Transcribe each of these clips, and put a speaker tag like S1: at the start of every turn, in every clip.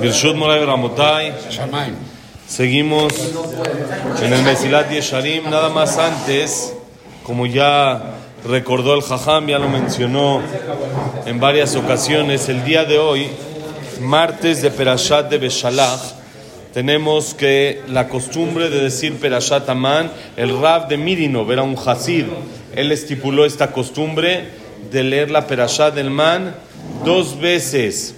S1: Birshut Moray Ramotai. Seguimos en el Mesilat Yesharim. Nada más antes, como ya recordó el Jajam, ya lo mencionó en varias ocasiones, el día de hoy, martes de Perashat de Beshalach, tenemos que la costumbre de decir Perashat Aman, el Rab de Mirinov era un Hasid, él estipuló esta costumbre de leer la Perashat del Man dos veces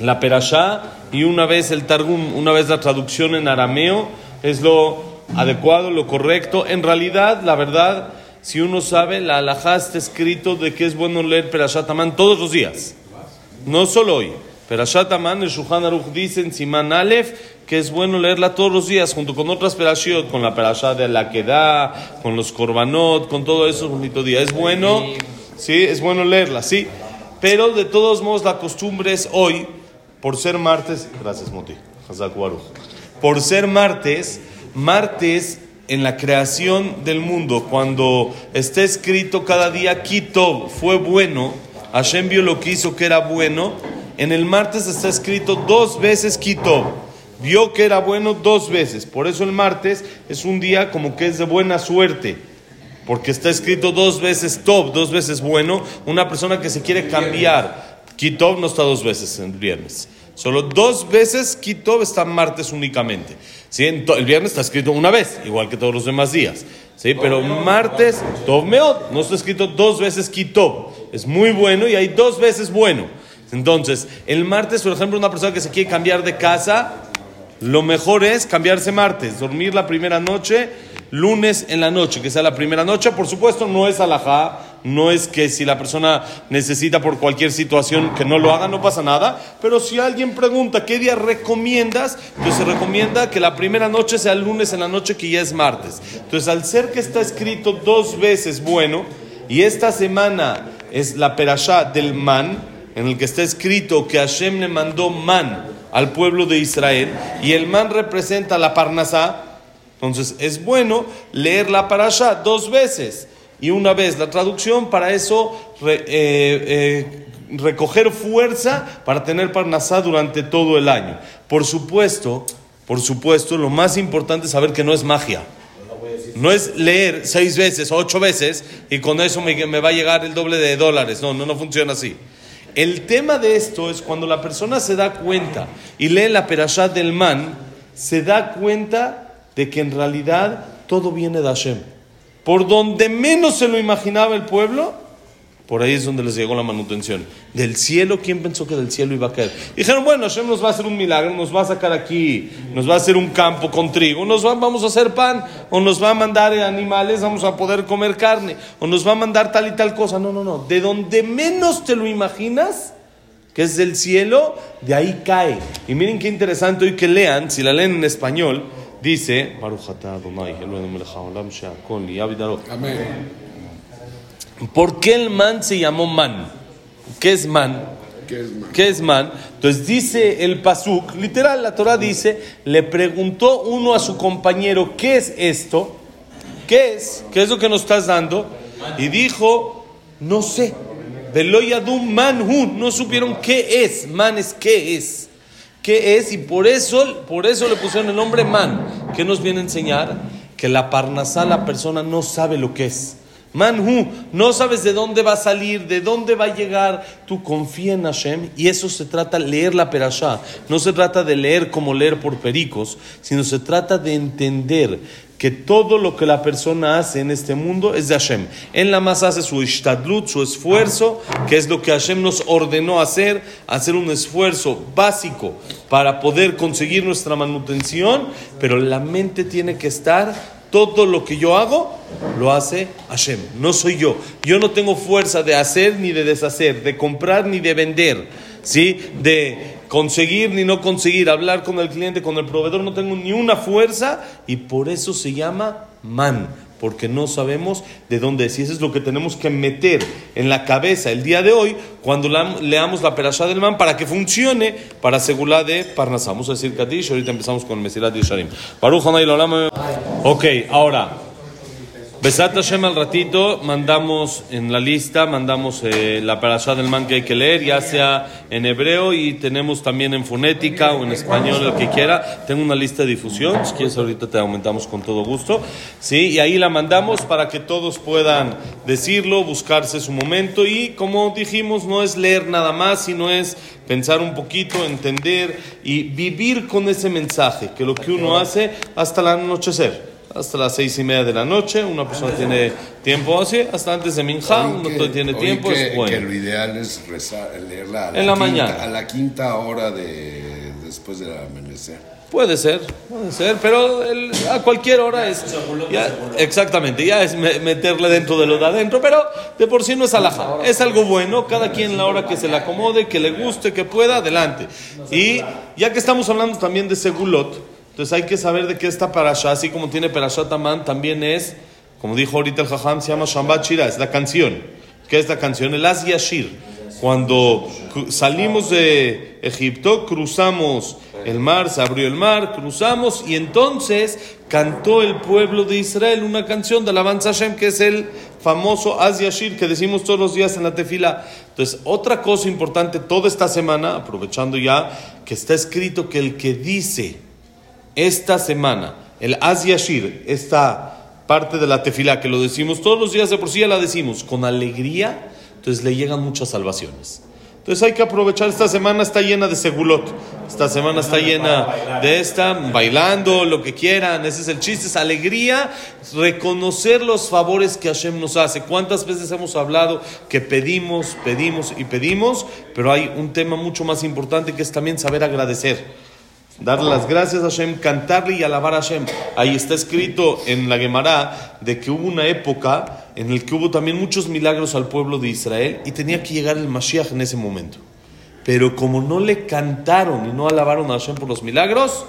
S1: la perashá y una vez el targum, una vez la traducción en arameo, es lo adecuado, lo correcto. En realidad, la verdad, si uno sabe, la alajá está escrito de que es bueno leer perashat Amán todos los días, no solo hoy. Perashat Amán, el Shuhan Aruch dice en Simán Aleph que es bueno leerla todos los días junto con otras perashiot, con la perashá de la con los korbanot, con todo eso, bonito día. Es bueno, sí, es bueno leerla, sí. Pero de todos modos la costumbre es hoy, por ser martes, gracias Moti, por ser martes, martes en la creación del mundo, cuando está escrito cada día Kitov fue bueno, Hashem vio lo que hizo que era bueno, en el martes está escrito dos veces Kitov, vio que era bueno dos veces, por eso el martes es un día como que es de buena suerte porque está escrito dos veces Tov, dos veces bueno, una persona que se quiere cambiar. Kitov no está dos veces en viernes. Solo dos veces Kitov está martes únicamente. ¿Sí? El viernes está escrito una vez, igual que todos los demás días. ¿Sí? Pero martes, Tov Meot, no está escrito dos veces Kitov. Es muy bueno y hay dos veces bueno. Entonces, el martes, por ejemplo, una persona que se quiere cambiar de casa, lo mejor es cambiarse martes, dormir la primera noche lunes en la noche, que sea la primera noche. Por supuesto, no es alajá, no es que si la persona necesita por cualquier situación que no lo haga, no pasa nada. Pero si alguien pregunta qué día recomiendas, pues se recomienda que la primera noche sea lunes en la noche, que ya es martes. Entonces, al ser que está escrito dos veces bueno, y esta semana es la perashá del man, en el que está escrito que Hashem le mandó man al pueblo de Israel, y el man representa la parnasá, entonces es bueno leer la parasha dos veces y una vez la traducción para eso eh, eh, recoger fuerza para tener parnasá durante todo el año. Por supuesto, por supuesto, lo más importante es saber que no es magia. No es leer seis veces, ocho veces y con eso me, me va a llegar el doble de dólares. No, no, no funciona así. El tema de esto es cuando la persona se da cuenta y lee la perashá del man, se da cuenta de que en realidad todo viene de Hashem. Por donde menos se lo imaginaba el pueblo, por ahí es donde les llegó la manutención. Del cielo, ¿quién pensó que del cielo iba a caer? Dijeron, bueno, Hashem nos va a hacer un milagro, nos va a sacar aquí, nos va a hacer un campo con trigo, nos va, vamos a hacer pan, o nos va a mandar animales, vamos a poder comer carne, o nos va a mandar tal y tal cosa. No, no, no. De donde menos te lo imaginas, que es del cielo, de ahí cae. Y miren qué interesante hoy que lean, si la leen en español, Dice, ¿Por qué el man se llamó man? ¿Qué es man? ¿Qué es man? Entonces dice el pasuk, literal, la Torah dice, le preguntó uno a su compañero, ¿qué es esto? ¿Qué es? ¿Qué es lo que nos estás dando? Y dijo, no sé. Veloyadum manhun, no supieron qué es. Man es qué es. ¿Qué es? Y por eso, por eso le pusieron el nombre man. ¿Qué nos viene a enseñar? Que la parnasá, la persona no sabe lo que es. Manhu, no sabes de dónde va a salir, de dónde va a llegar. Tú confía en Hashem y eso se trata leer la perashá. No se trata de leer como leer por pericos, sino se trata de entender que todo lo que la persona hace en este mundo es de Hashem. Él nada más hace su ishtadlut, su esfuerzo, que es lo que Hashem nos ordenó hacer, hacer un esfuerzo básico para poder conseguir nuestra manutención, pero la mente tiene que estar, todo lo que yo hago, lo hace Hashem, no soy yo. Yo no tengo fuerza de hacer ni de deshacer, de comprar ni de vender, ¿sí? De conseguir ni no conseguir, hablar con el cliente, con el proveedor, no tengo ni una fuerza y por eso se llama man, porque no sabemos de dónde es. Y eso es lo que tenemos que meter en la cabeza el día de hoy cuando leamos la perashá del man para que funcione para asegurar de Parnasá. Vamos a decir Kadish, ahorita empezamos con Mesilat y Sharim. Ok, ahora. Besat Hashem al ratito mandamos en la lista, mandamos eh, la parasha del man que hay que leer, ya sea en hebreo y tenemos también en fonética o en español, el que quiera. Tengo una lista de difusión, si quieres ahorita te aumentamos con todo gusto. ¿sí? Y ahí la mandamos para que todos puedan decirlo, buscarse su momento y como dijimos, no es leer nada más, sino es pensar un poquito, entender y vivir con ese mensaje, que lo que uno hace hasta el anochecer hasta las seis y media de la noche, una persona tiene tiempo así, hasta antes de Minja, uno tiene tiempo,
S2: que,
S1: es bueno.
S2: que lo ideal es rezar, leerla a la,
S1: En la
S2: quinta,
S1: mañana.
S2: a la quinta hora de, después del amanecer.
S1: Puede ser, puede ser, pero el- a cualquier hora es. ya- exactamente, ya es me- meterle dentro de lo de adentro, pero de por sí no es alhaja. Es algo bueno, cada quien la hora que se le acomode, que le guste, que pueda, adelante. Y ya que estamos hablando también de Segulot, entonces hay que saber de qué esta parasha, así como tiene Parashat Amán, también es, como dijo ahorita el Jajam, se llama Shambat Shira, es la canción. ¿Qué es la canción? El Az Yashir. Cuando salimos de Egipto, cruzamos el mar, se abrió el mar, cruzamos y entonces cantó el pueblo de Israel una canción de alabanza Hashem que es el famoso Az Yashir que decimos todos los días en la tefila. Entonces, otra cosa importante toda esta semana, aprovechando ya que está escrito que el que dice esta semana el Az Yashir, esta parte de la tefila que lo decimos todos los días de por sí ya la decimos con alegría, entonces le llegan muchas salvaciones. Entonces hay que aprovechar esta semana, está llena de segulot. Esta semana está llena de esta, bailando, lo que quieran. Ese es el chiste, es alegría, reconocer los favores que Hashem nos hace. ¿Cuántas veces hemos hablado que pedimos, pedimos y pedimos? Pero hay un tema mucho más importante que es también saber agradecer. Darle las gracias a Hashem, cantarle y alabar a Hashem. Ahí está escrito en la Gemara de que hubo una época en la que hubo también muchos milagros al pueblo de Israel y tenía que llegar el Mashiach en ese momento. Pero como no le cantaron y no alabaron a Hashem por los milagros,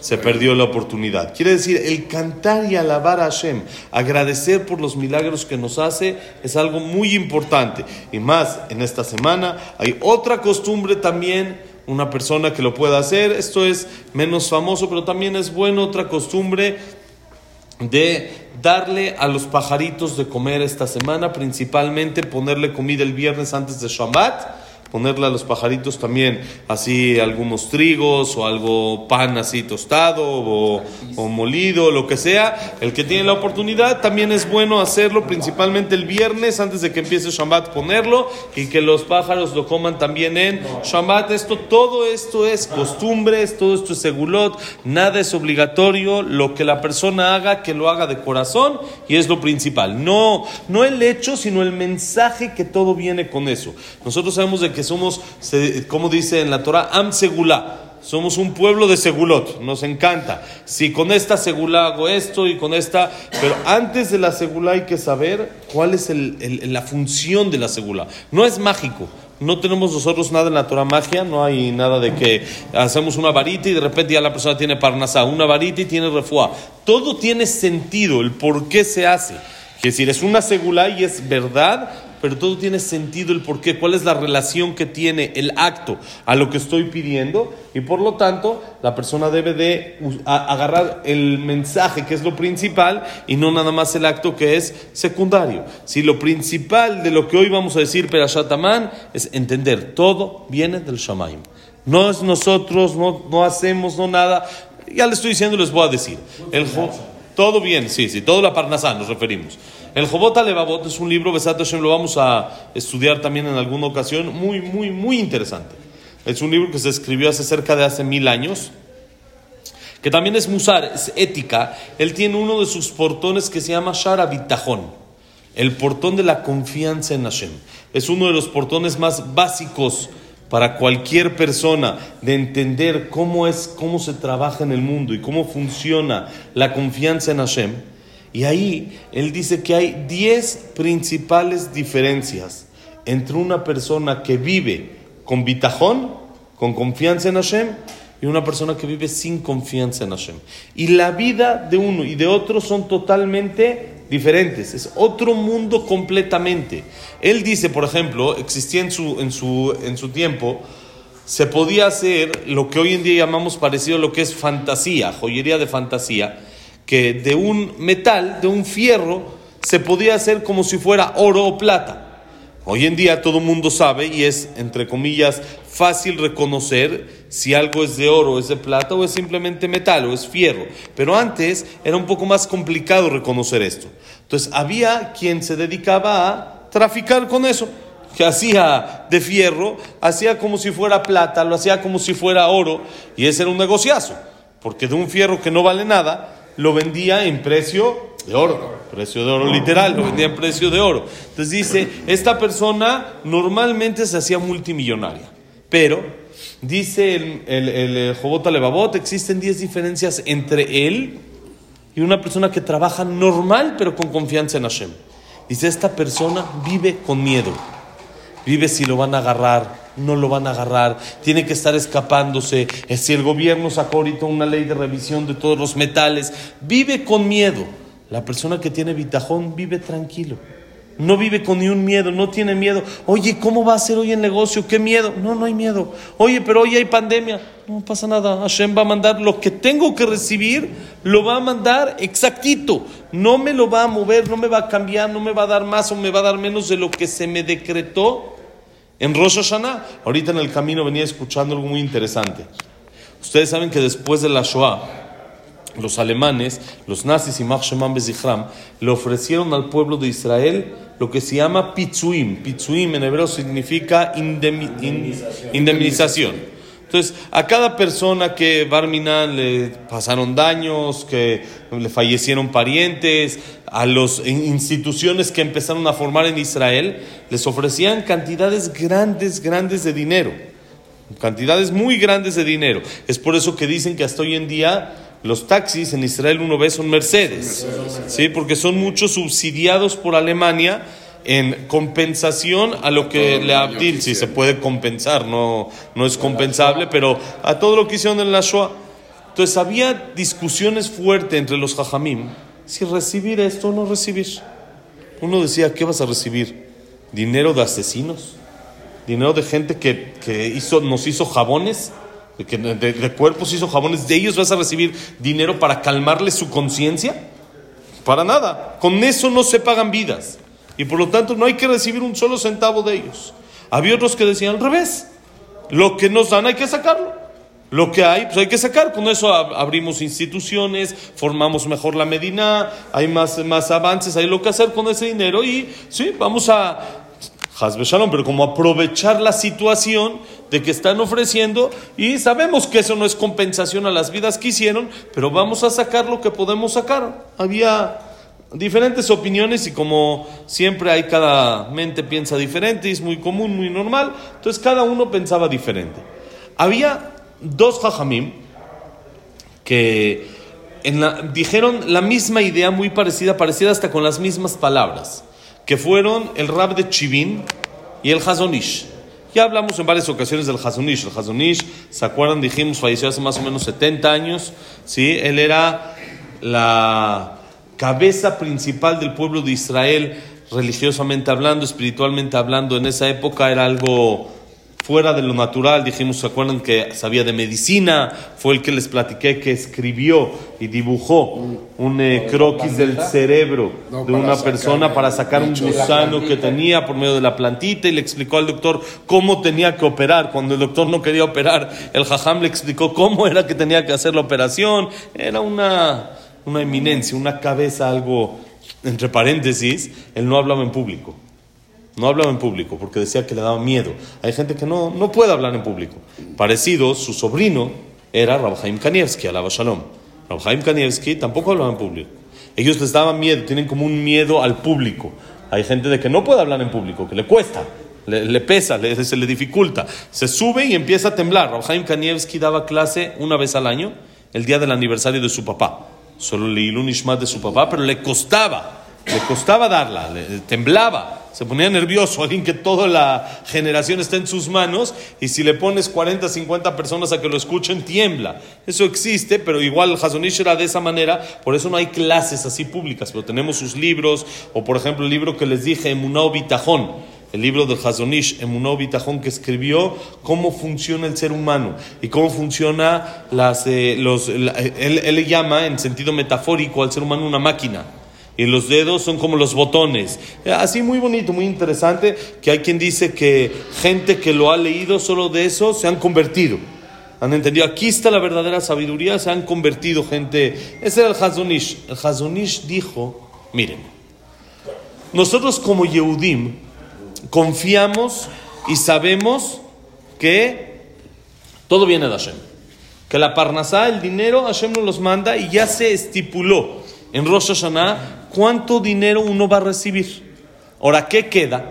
S1: se perdió la oportunidad. Quiere decir, el cantar y alabar a Hashem, agradecer por los milagros que nos hace, es algo muy importante. Y más, en esta semana hay otra costumbre también, una persona que lo pueda hacer. Esto es menos famoso, pero también es bueno, otra costumbre de darle a los pajaritos de comer esta semana, principalmente ponerle comida el viernes antes de Shabbat, ponerle a los pajaritos también así algunos trigos o algo pan así tostado o, o molido, lo que sea. El que tiene la oportunidad también es bueno hacerlo, principalmente el viernes antes de que empiece Shabbat, ponerlo y que los pájaros lo coman también en Shabbat. Esto, todo esto es costumbres, todo esto es segulot, nada es obligatorio. Lo que la persona haga, que lo haga de corazón y es lo principal. No, no el hecho, sino el mensaje que todo viene con eso. Nosotros sabemos de que somos, como dice en la Torah, Am Segulá. Somos un pueblo de segulot, nos encanta. Si con esta segulá hago esto y con esta, pero antes de la segulá hay que saber cuál es la función de la segulá. No es mágico, no tenemos nosotros nada en la Torah magia, no hay nada de que hacemos una varita y de repente ya la persona tiene parnasá, una varita y tiene refuá. Todo tiene sentido, el por qué se hace. Es decir, es una segulá y es verdad, pero todo tiene sentido el por qué, cuál es la relación que tiene el acto a lo que estoy pidiendo y por lo tanto la persona debe de agarrar el mensaje que es lo principal y no nada más el acto que es secundario. Si lo principal de lo que hoy vamos a decir Perashat Amán es entender, todo viene del Shamaim. No es nosotros, no, no hacemos, no nada. Ya le estoy diciendo, les voy a decir. El todo bien, sí, sí, todo la Parnasá nos referimos. El Jobot Alevabot es un libro, Besat Hashem, lo vamos a estudiar también en alguna ocasión, muy, muy, muy interesante. Es un libro que se escribió hace cerca de hace mil años, que también es musar, es ética. Él tiene uno de sus portones que se llama Shara Bitajón, el portón de la confianza en Hashem. Es uno de los portones más básicos para cualquier persona de entender cómo es, cómo se trabaja en el mundo y cómo funciona la confianza en Hashem. Y ahí él dice que hay 10 principales diferencias entre una persona que vive con bitajón, con confianza en Hashem, y una persona que vive sin confianza en Hashem. Y la vida de uno y de otro son totalmente diferentes, es otro mundo completamente. Él dice, por ejemplo, existía en su, en su, en su tiempo, se podía hacer lo que hoy en día llamamos parecido a lo que es fantasía, joyería de fantasía, que de un metal, de un fierro, se podía hacer como si fuera oro o plata. Hoy en día todo mundo sabe y es, entre comillas, fácil reconocer si algo es de oro, es de plata o es simplemente metal o es fierro. Pero antes era un poco más complicado reconocer esto. Entonces había quien se dedicaba a traficar con eso, que hacía de fierro, hacía como si fuera plata, lo hacía como si fuera oro y ese era un negociazo, porque de un fierro que no vale nada, lo vendía en precio de oro, precio de oro literal, lo vendía en precio de oro. Entonces dice, esta persona normalmente se hacía multimillonaria, pero dice el, el, el Jobot Levavot, existen 10 diferencias entre él y una persona que trabaja normal pero con confianza en Hashem. Dice, esta persona vive con miedo, vive si lo van a agarrar, no lo van a agarrar, tiene que estar escapándose. Si el gobierno sacó ahorita una ley de revisión de todos los metales, vive con miedo. La persona que tiene bitajón vive tranquilo. No vive con ni un miedo, no tiene miedo. Oye, ¿cómo va a ser hoy el negocio? ¿Qué miedo? No, no hay miedo. Oye, pero hoy hay pandemia. No pasa nada. Hashem va a mandar lo que tengo que recibir, lo va a mandar exactito. No me lo va a mover, no me va a cambiar, no me va a dar más o me va a dar menos de lo que se me decretó en Rosh Hashanah. Ahorita en el camino venía escuchando algo muy interesante. Ustedes saben que después de la Shoah, los alemanes, los nazis y Mach Sheman Bezichram, le ofrecieron al pueblo de Israel lo que se llama pitzuim. Pitzuim en hebreo significa indemnización. Entonces, a cada persona que Barminan le pasaron daños, que le fallecieron parientes, a las instituciones que empezaron a formar en Israel, les ofrecían cantidades grandes, grandes de dinero. Cantidades muy grandes de dinero. Es por eso que dicen que hasta hoy en día los taxis en Israel uno ve son Mercedes, ¿sí? porque son muchos subsidiados por Alemania en compensación a lo que le Abdil, si se puede compensar, no, no es compensable, pero a todo lo que hicieron en la Shoah. Entonces había discusiones fuertes entre los jajamim, si recibir esto o no recibir. Uno decía, ¿qué vas a recibir? ¿Dinero de asesinos? ¿Dinero de gente que, que hizo, nos hizo jabones? de, que de, de cuerpos hizo jabones, de ellos vas a recibir dinero para calmarle su conciencia? Para nada. Con eso no se pagan vidas. Y por lo tanto no hay que recibir un solo centavo de ellos. Había otros que decían al revés. Lo que nos dan hay que sacarlo. Lo que hay, pues hay que sacar. Con eso abrimos instituciones, formamos mejor la Medina, hay más, más avances, hay lo que hacer con ese dinero y sí, vamos a pero como aprovechar la situación de que están ofreciendo y sabemos que eso no es compensación a las vidas que hicieron, pero vamos a sacar lo que podemos sacar. Había diferentes opiniones y como siempre hay cada mente piensa diferente es muy común, muy normal, entonces cada uno pensaba diferente. Había dos jajamim que en la, dijeron la misma idea muy parecida, parecida hasta con las mismas palabras que fueron el Rab de Chivin y el Hazonish. Ya hablamos en varias ocasiones del Hazonish. El Hazonish, ¿se acuerdan? Dijimos, falleció hace más o menos 70 años. ¿sí? Él era la cabeza principal del pueblo de Israel, religiosamente hablando, espiritualmente hablando. En esa época era algo fuera de lo natural. Dijimos, ¿se acuerdan que sabía de medicina? Fue el que les platiqué que escribió y dibujó un eh, croquis del cerebro de una persona para sacar un gusano que tenía por medio de la plantita y le explicó al doctor cómo tenía que operar. Cuando el doctor no quería operar, el jajam le explicó cómo era que tenía que hacer la operación. Era una, una eminencia, una cabeza, algo entre paréntesis, él no hablaba en público. No hablaba en público porque decía que le daba miedo. Hay gente que no, no puede hablar en público. Parecido, su sobrino era Rabhaim Kanievski, alaba Shalom. Rabhaim Kanievski tampoco hablaba en público. Ellos les daban miedo, tienen como un miedo al público. Hay gente de que no puede hablar en público, que le cuesta, le, pesa, se le dificulta. Se sube y empieza a temblar. Rabhaim Kanievski daba clase una vez al año, el día del aniversario de su papá. Solo leí un ishmat de su papá, pero le costaba, le costaba darla, le, temblaba se ponía nervioso, alguien que toda la generación está en sus manos y si le pones 40, 50 personas a que lo escuchen, tiembla. Eso existe, pero igual Hazonish era de esa manera, por eso no hay clases así públicas, pero tenemos sus libros, o por ejemplo el libro que les dije, Emunao Bitajón, el libro del Hazonish, Emunó Bitajón, que escribió cómo funciona el ser humano y cómo funciona las, eh, los, él, le llama en sentido metafórico al ser humano una máquina y los dedos son como los botones. Así muy bonito, muy interesante, que hay quien dice que gente que lo ha leído solo de eso se han convertido. ¿Han entendido? Aquí está la verdadera sabiduría, se han convertido gente. Ese era el Hazonish. El Hazonish dijo, miren, nosotros como Yehudim confiamos y sabemos que todo viene de Hashem. Que la Parnasá, el dinero, Hashem nos los manda y ya se estipuló en Rosh Hashanah cuánto dinero uno va a recibir. Ahora, ¿qué queda?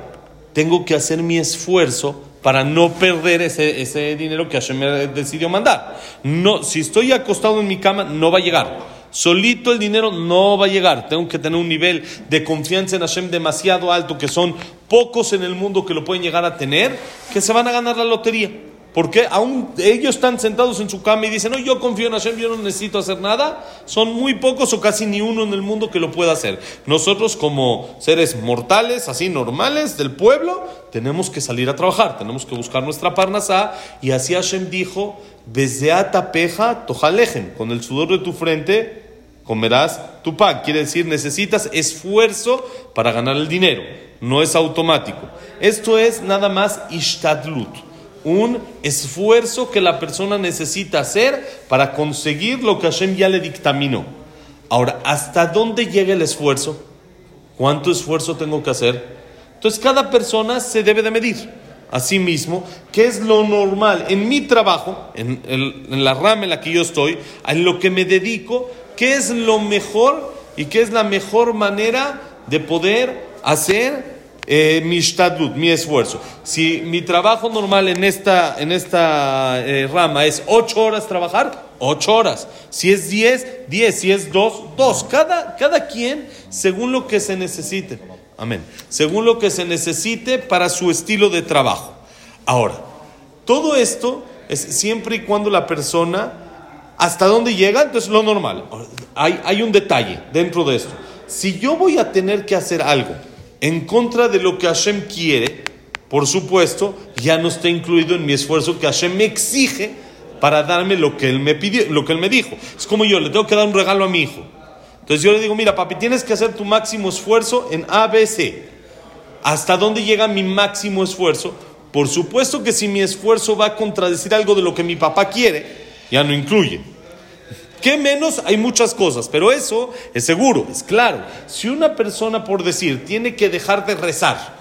S1: Tengo que hacer mi esfuerzo para no perder ese, ese dinero que Hashem me decidió mandar. No, si estoy acostado en mi cama, no va a llegar. Solito el dinero no va a llegar. Tengo que tener un nivel de confianza en Hashem demasiado alto, que son pocos en el mundo que lo pueden llegar a tener, que se van a ganar la lotería. Porque aún ellos están sentados en su cama y dicen, no, yo confío en Hashem, yo no necesito hacer nada. Son muy pocos o casi ni uno en el mundo que lo pueda hacer. Nosotros como seres mortales, así normales del pueblo, tenemos que salir a trabajar, tenemos que buscar nuestra parnasá. Y así Hashem dijo, Bezeata peja tojalejen, con el sudor de tu frente comerás tu pan. Quiere decir, necesitas esfuerzo para ganar el dinero. No es automático. Esto es nada más ishtadlut un esfuerzo que la persona necesita hacer para conseguir lo que Hashem ya le dictaminó. Ahora, ¿hasta dónde llega el esfuerzo? ¿Cuánto esfuerzo tengo que hacer? Entonces, cada persona se debe de medir a sí mismo qué es lo normal en mi trabajo, en, en la rama en la que yo estoy, en lo que me dedico, qué es lo mejor y qué es la mejor manera de poder hacer eh, mi shtadlut, mi esfuerzo. Si mi trabajo normal en esta, en esta eh, rama es ocho horas trabajar, ocho horas. Si es diez, diez. Si es dos, dos. Cada, cada quien según lo que se necesite. Amén. Según lo que se necesite para su estilo de trabajo. Ahora, todo esto es siempre y cuando la persona, ¿hasta dónde llega? Entonces lo normal. Hay, hay un detalle dentro de esto. Si yo voy a tener que hacer algo, en contra de lo que Hashem quiere, por supuesto, ya no está incluido en mi esfuerzo que Hashem me exige para darme lo que él me pidió, lo que él me dijo. Es como yo le tengo que dar un regalo a mi hijo. Entonces yo le digo, mira, papi, tienes que hacer tu máximo esfuerzo en ABC. ¿Hasta dónde llega mi máximo esfuerzo? Por supuesto que si mi esfuerzo va a contradecir algo de lo que mi papá quiere, ya no incluye. ¿Qué menos? Hay muchas cosas, pero eso es seguro, es claro. Si una persona, por decir, tiene que dejar de rezar,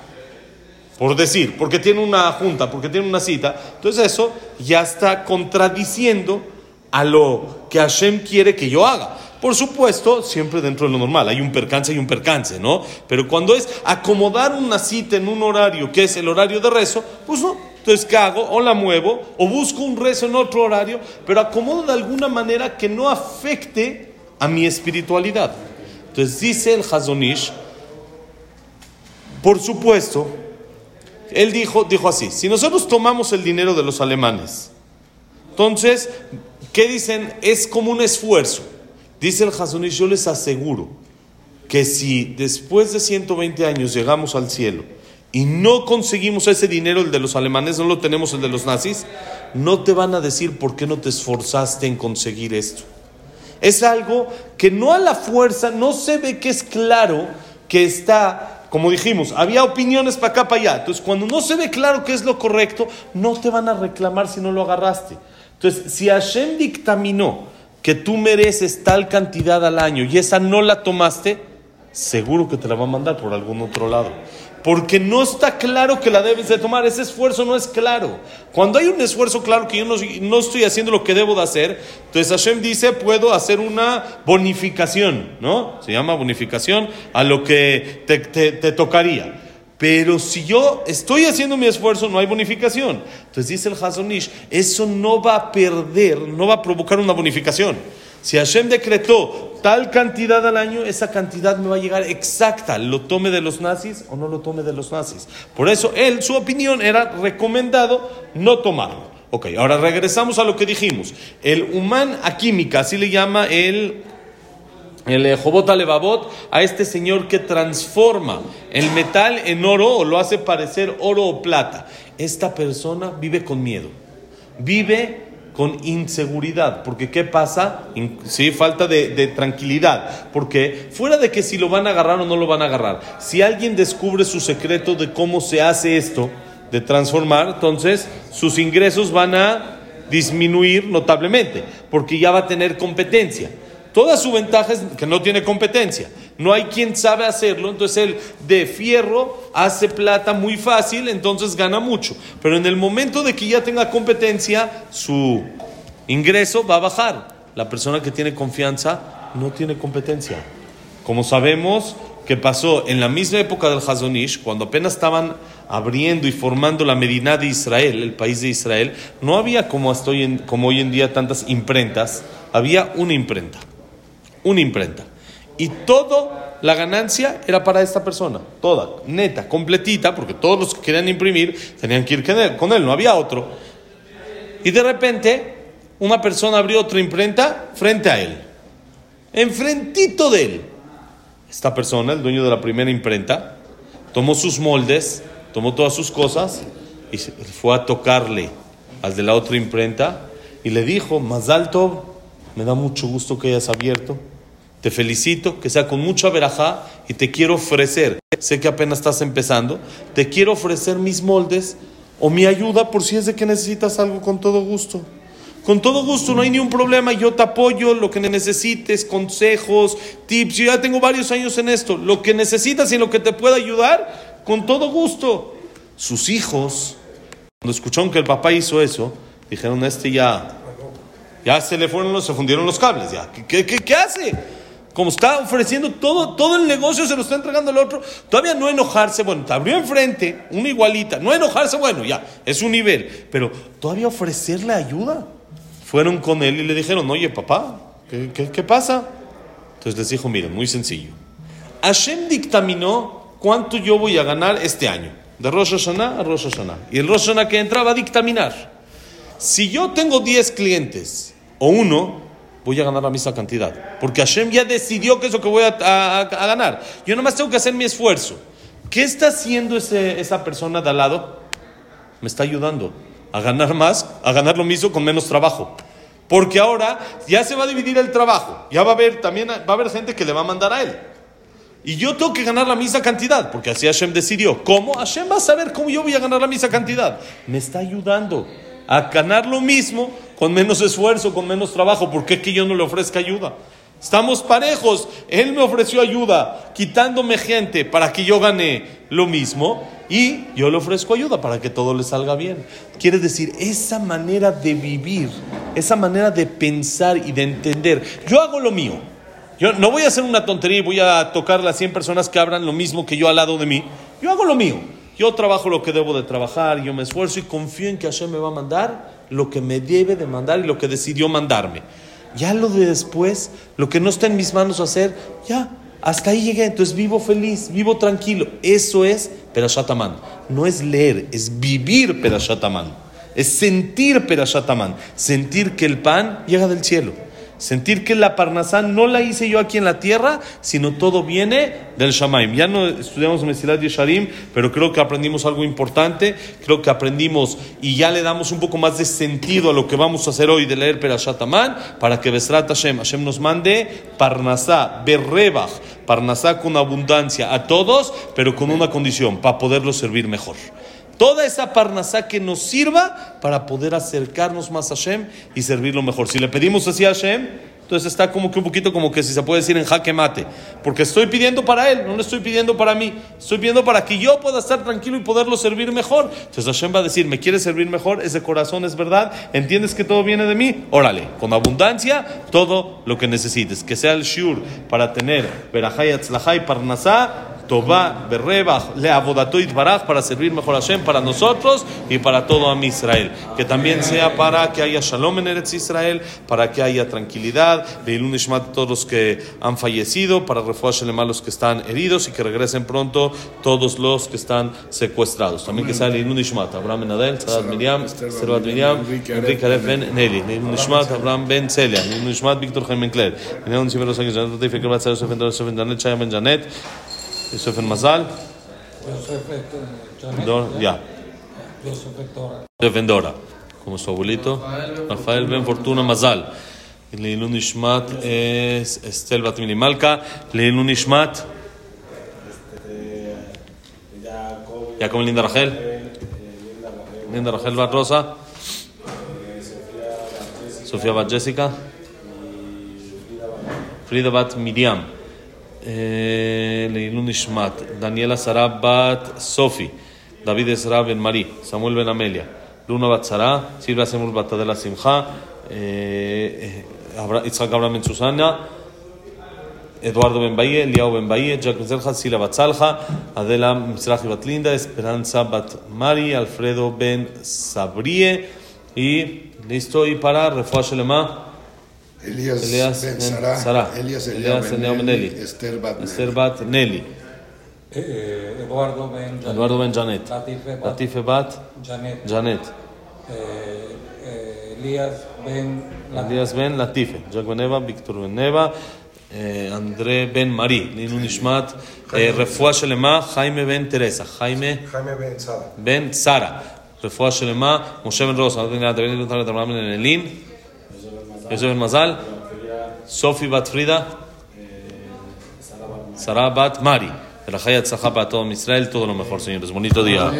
S1: por decir, porque tiene una junta, porque tiene una cita, entonces eso ya está contradiciendo a lo que Hashem quiere que yo haga. Por supuesto, siempre dentro de lo normal, hay un percance y un percance, ¿no? Pero cuando es acomodar una cita en un horario que es el horario de rezo, pues no, entonces, ¿qué hago? O la muevo, o busco un rezo en otro horario, pero acomodo de alguna manera que no afecte a mi espiritualidad. Entonces, dice el Hazonish, por supuesto, él dijo, dijo así, si nosotros tomamos el dinero de los alemanes, entonces, ¿qué dicen? Es como un esfuerzo. Dice el Hazonish, yo les aseguro que si después de 120 años llegamos al cielo, y no conseguimos ese dinero, el de los alemanes, no lo tenemos el de los nazis, no te van a decir por qué no te esforzaste en conseguir esto. Es algo que no a la fuerza, no se ve que es claro que está, como dijimos, había opiniones para acá, para allá. Entonces, cuando no se ve claro qué es lo correcto, no te van a reclamar si no lo agarraste. Entonces, si Hashem dictaminó que tú mereces tal cantidad al año y esa no la tomaste, seguro que te la va a mandar por algún otro lado porque no está claro que la debes de tomar, ese esfuerzo no es claro. Cuando hay un esfuerzo claro que yo no, estoy haciendo lo que debo de hacer, entonces Hashem dice, puedo hacer una bonificación, ¿no? Se llama bonificación a lo que te, te tocaría. Pero si yo estoy haciendo mi esfuerzo, no hay bonificación. Entonces dice el Hazonish, eso no va a perder, no va a provocar una bonificación. Si Hashem decretó tal cantidad al año, esa cantidad me va a llegar exacta, lo tome de los nazis o no lo tome de los nazis. Por eso él, su opinión era recomendado no tomarlo. Ok, ahora regresamos a lo que dijimos. El humán a química, así le llama el, el Jobot Alevabot, a este señor que transforma el metal en oro o lo hace parecer oro o plata. Esta persona vive con miedo, vive con inseguridad, porque ¿qué pasa? sí, falta de, tranquilidad, porque fuera de que si lo van a agarrar o no lo van a agarrar, si alguien descubre su secreto de cómo se hace esto, de transformar, entonces sus ingresos van a disminuir notablemente, porque ya va a tener competencia. Toda su ventaja es que no tiene competencia. No hay quien sabe hacerlo, entonces él de fierro hace plata muy fácil, entonces gana mucho. Pero en el momento de que ya tenga competencia, su ingreso va a bajar. La persona que tiene confianza no tiene competencia. Como sabemos que pasó en la misma época del Hazonish, cuando apenas estaban abriendo y formando la Medina de Israel, el país de Israel, no había como, como hoy en día tantas imprentas, había una imprenta una imprenta. Y toda la ganancia era para esta persona, toda, neta, completita, porque todos los que querían imprimir tenían que ir con él, no había otro. Y de repente, una persona abrió otra imprenta frente a él, enfrentito de él. Esta persona, el dueño de la primera imprenta, tomó sus moldes, tomó todas sus cosas y fue a tocarle al de la otra imprenta y le dijo, más alto, me da mucho gusto que hayas abierto. Te felicito, que sea con mucha verajá y te quiero ofrecer, sé que apenas estás empezando, te quiero ofrecer mis moldes o mi ayuda por si es de que necesitas algo con todo gusto. Con todo gusto, no hay ni un problema, yo te apoyo, lo que necesites, consejos, tips, yo ya tengo varios años en esto, lo que necesitas y lo que te pueda ayudar, con todo gusto. Sus hijos, cuando escucharon que el papá hizo eso, dijeron, este ya ya se le fueron, se fundieron los cables, ya. ¿Qué, qué, qué hace? Como está ofreciendo todo, todo el negocio, se lo está entregando al otro. Todavía no enojarse, bueno, te abrió enfrente, una igualita. No enojarse, bueno, ya, es un nivel. Pero todavía ofrecerle ayuda. Fueron con él y le dijeron, oye, papá, ¿qué, qué, pasa? Entonces les dijo, miren, muy sencillo. Hashem dictaminó cuánto yo voy a ganar este año. De Rosh Hashanah a Rosh Hashanah. Y el Rosh Hashanah que entra va a dictaminar. Si yo tengo 10 clientes o uno, voy a ganar la misma cantidad. Porque Hashem ya decidió que es lo que voy a, ganar. Yo nomás tengo que hacer mi esfuerzo. ¿Qué está haciendo esa persona de al lado? Me está ayudando a ganar más, a ganar lo mismo con menos trabajo. Porque ahora ya se va a dividir el trabajo. Ya va a haber también va a haber gente que le va a mandar a él. Y yo tengo que ganar la misma cantidad, porque así Hashem decidió. ¿Cómo? Hashem va a saber cómo yo voy a ganar la misma cantidad. Me está ayudando a ganar lo mismo con menos esfuerzo, con menos trabajo. ¿Por qué yo no le ofrezca ayuda? Estamos parejos. Él me ofreció ayuda, quitándome gente para que yo gane lo mismo. Y yo le ofrezco ayuda para que todo le salga bien. Quiere decir, esa manera de vivir, esa manera de pensar y de entender. Yo hago lo mío. Yo no voy a hacer una tontería y voy a tocar a 100 personas que abran lo mismo que yo al lado de mí. Yo hago lo mío. Yo trabajo lo que debo de trabajar, yo me esfuerzo y confío en que Hashem me va a mandar lo que me debe de mandar y lo que decidió mandarme. Ya lo de después, lo que no está en mis manos hacer, ya, hasta ahí llegué. Entonces vivo feliz, vivo tranquilo. Eso es Perashat No es leer, es vivir Perashat Es sentir Perashat Sentir que el pan llega del cielo. Sentir que la Parnasá no la hice yo aquí en la tierra, sino todo viene del Shamaim. Ya no estudiamos Mesilat Yesharim, pero creo que aprendimos algo importante. Creo que aprendimos y ya le damos un poco más de sentido a lo que vamos a hacer hoy de leer Perashat para que Besrat Hashem, Hashem nos mande Parnasá, Berrebach, Parnasá con abundancia a todos, pero con una condición, para poderlo servir mejor. Toda esa parnasá que nos sirva para poder acercarnos más a Hashem y servirlo mejor. Si le pedimos así a Hashem, entonces está como que un poquito como que si se puede decir en jaque mate. Porque estoy pidiendo para Él, no le estoy pidiendo para mí. Estoy pidiendo para que yo pueda estar tranquilo y poderlo servir mejor. Entonces Hashem va a decir, ¿me quieres servir mejor? Ese corazón es verdad. ¿Entiendes que todo viene de mí? Órale, con abundancia, todo lo que necesites. Que sea el shur para tener verajay, atzlajay, parnasá Toba, Berreba, Leavodatoit Baraj, para servir mejor a Hashem, para nosotros y para todo a Israel. Que también sea para que haya Shalom en Eretz Israel, para que haya tranquilidad, Leilun Ishmat todos los que han fallecido, para Shalem a los que están heridos y que regresen pronto todos los que están secuestrados. También que sea Leilun Ishmat, Abraham Ben Adel, Sadat Miriam, Servat Miriam, Enrique Aref Ben Nelly, Leilun Ishmat, Abraham Ben Celia, Leilun Ishmat, Víctor Jaime Cler, Leilun Ishmat, Janet Janet, Janet, Janet, Janet, Janet, Janet, Janet, Yosef en Mazal. Ya. Yosef en Dora. Como su abuelito. Rafael Ben Fortuna Mazal. Leilun Ishmat es Estel Batmini Malka. Leilun Ishmat. Jacob Linda Rachel. Linda Rachel Bat Rosa. Sofía Bat Jessica. Frida Bat Miriam. Eh, Leilunishmat, Daniela Sarah Bat Sofi, David Esra Ben Marí, Samuel Ben Amelia, Luna Bat Sarah, Silvia Semul Batadela Simcha, eh, eh, Itzhak Abraham Ben Susana, Eduardo Ben Baye, Eliao Ben Baye, Jack Sila Bat Adela Mizrahi Bat Linda, Esperanza Batmari, Alfredo Ben Sabrie, y listo, y para, Refuah Shelema.
S2: Elías,
S1: Elías
S2: Ben
S1: Ben
S2: Sara,
S1: Sara,
S2: Elías
S1: Elías
S2: Eliao
S1: Eliao
S2: Ben
S1: Ben
S2: Eli,
S1: Eli,
S2: Esther Bat
S1: Esther Bat Nelly,
S3: Eh, Eduardo Ben
S1: Eduardo Ben Janet,
S3: Latife Bat
S1: Latife Bat
S3: Janet,
S1: Janet,
S3: eh, eh, Elías Ben Latife,
S1: Elías Ben Latife, Jack Ben Eva, Víctor Ben Eva, eh, André Ben Elin, Yosef Ben Mazal, Sofi Bat Frida, Sara Bat Mari. El Hayat Sahaba a todo Israel, todo lo mejor, señores. Bonito día.